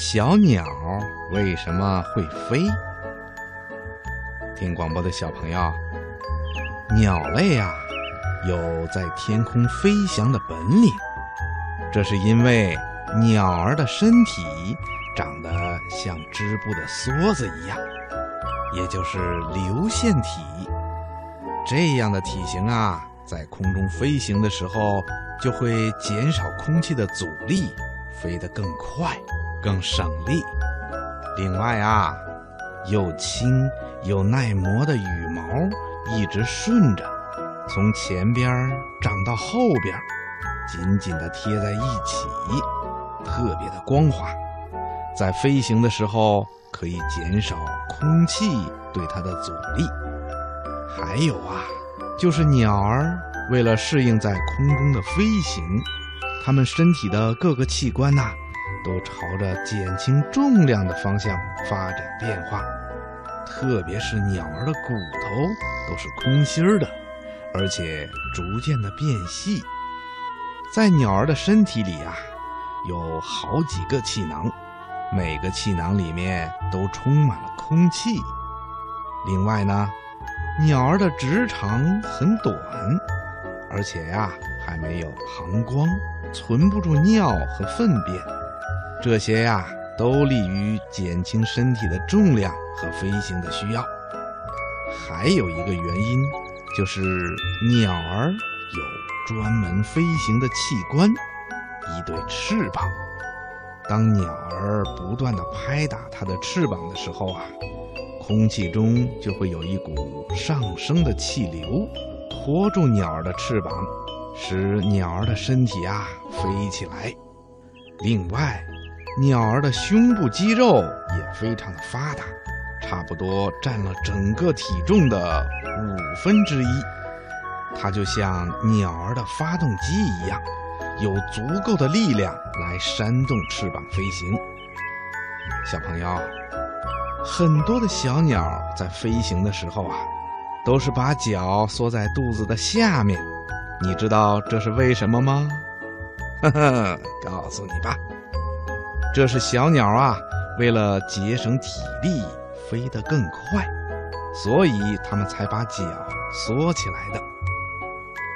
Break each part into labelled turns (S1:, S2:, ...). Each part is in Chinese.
S1: 小鸟为什么会飞？听广播的小朋友，鸟类啊，有在天空飞翔的本领。这是因为鸟儿的身体长得像织布的梭子一样，也就是流线体。这样的体型啊，在空中飞行的时候，就会减少空气的阻力，飞得更快。更省力。另外啊，又轻又耐磨的羽毛一直顺着，从前边长到后边，紧紧地贴在一起，特别的光滑。在飞行的时候可以减少空气对它的阻力。还有啊，就是鸟儿为了适应在空中的飞行，它们身体的各个器官呐。都朝着减轻重量的方向发展变化，特别是鸟儿的骨头都是空心儿的，而且逐渐的变细。在鸟儿的身体里啊，有好几个气囊，每个气囊里面都充满了空气。另外呢，鸟儿的直肠很短，而且呀，还没有膀胱，存不住尿和粪便。这些呀，都利于减轻身体的重量和飞行的需要。还有一个原因，就是鸟儿有专门飞行的器官——一对翅膀。当鸟儿不断地拍打它的翅膀的时候啊，空气中就会有一股上升的气流，托住鸟儿的翅膀，使鸟儿的身体啊飞起来。另外，鸟儿的胸部肌肉也非常的发达，差不多占了整个体重的五分之一。它就像鸟儿的发动机一样，有足够的力量来扇动翅膀飞行。小朋友，很多的小鸟在飞行的时候啊，都是把脚缩在肚子的下面。你知道这是为什么吗？呵呵，告诉你吧。这是小鸟啊，为了节省体力，飞得更快，所以它们才把脚缩起来的。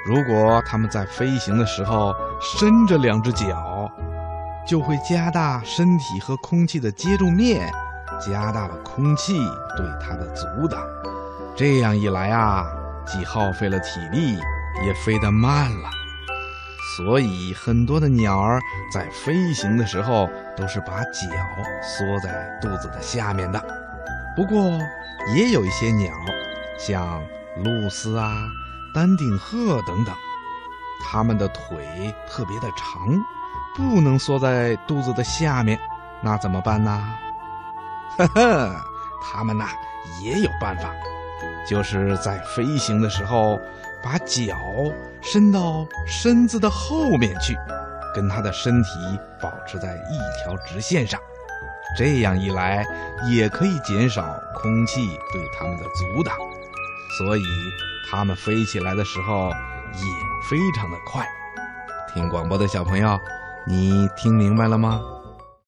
S1: 如果它们在飞行的时候伸着两只脚，就会加大身体和空气的接触面，加大了空气对它的阻挡。这样一来啊，既耗费了体力，也飞得慢了。所以，很多的鸟儿在飞行的时候都是把脚缩在肚子的下面的。不过，也有一些鸟，像鹭鸶啊、丹顶鹤等等，它们的腿特别的长，不能缩在肚子的下面，那怎么办呢？呵呵，它们呐也有办法，就是在飞行的时候。把脚伸到身子的后面去，跟它的身体保持在一条直线上，这样一来也可以减少空气对它们的阻挡，所以它们飞起来的时候也非常的快。听广播的小朋友，你听明白了吗？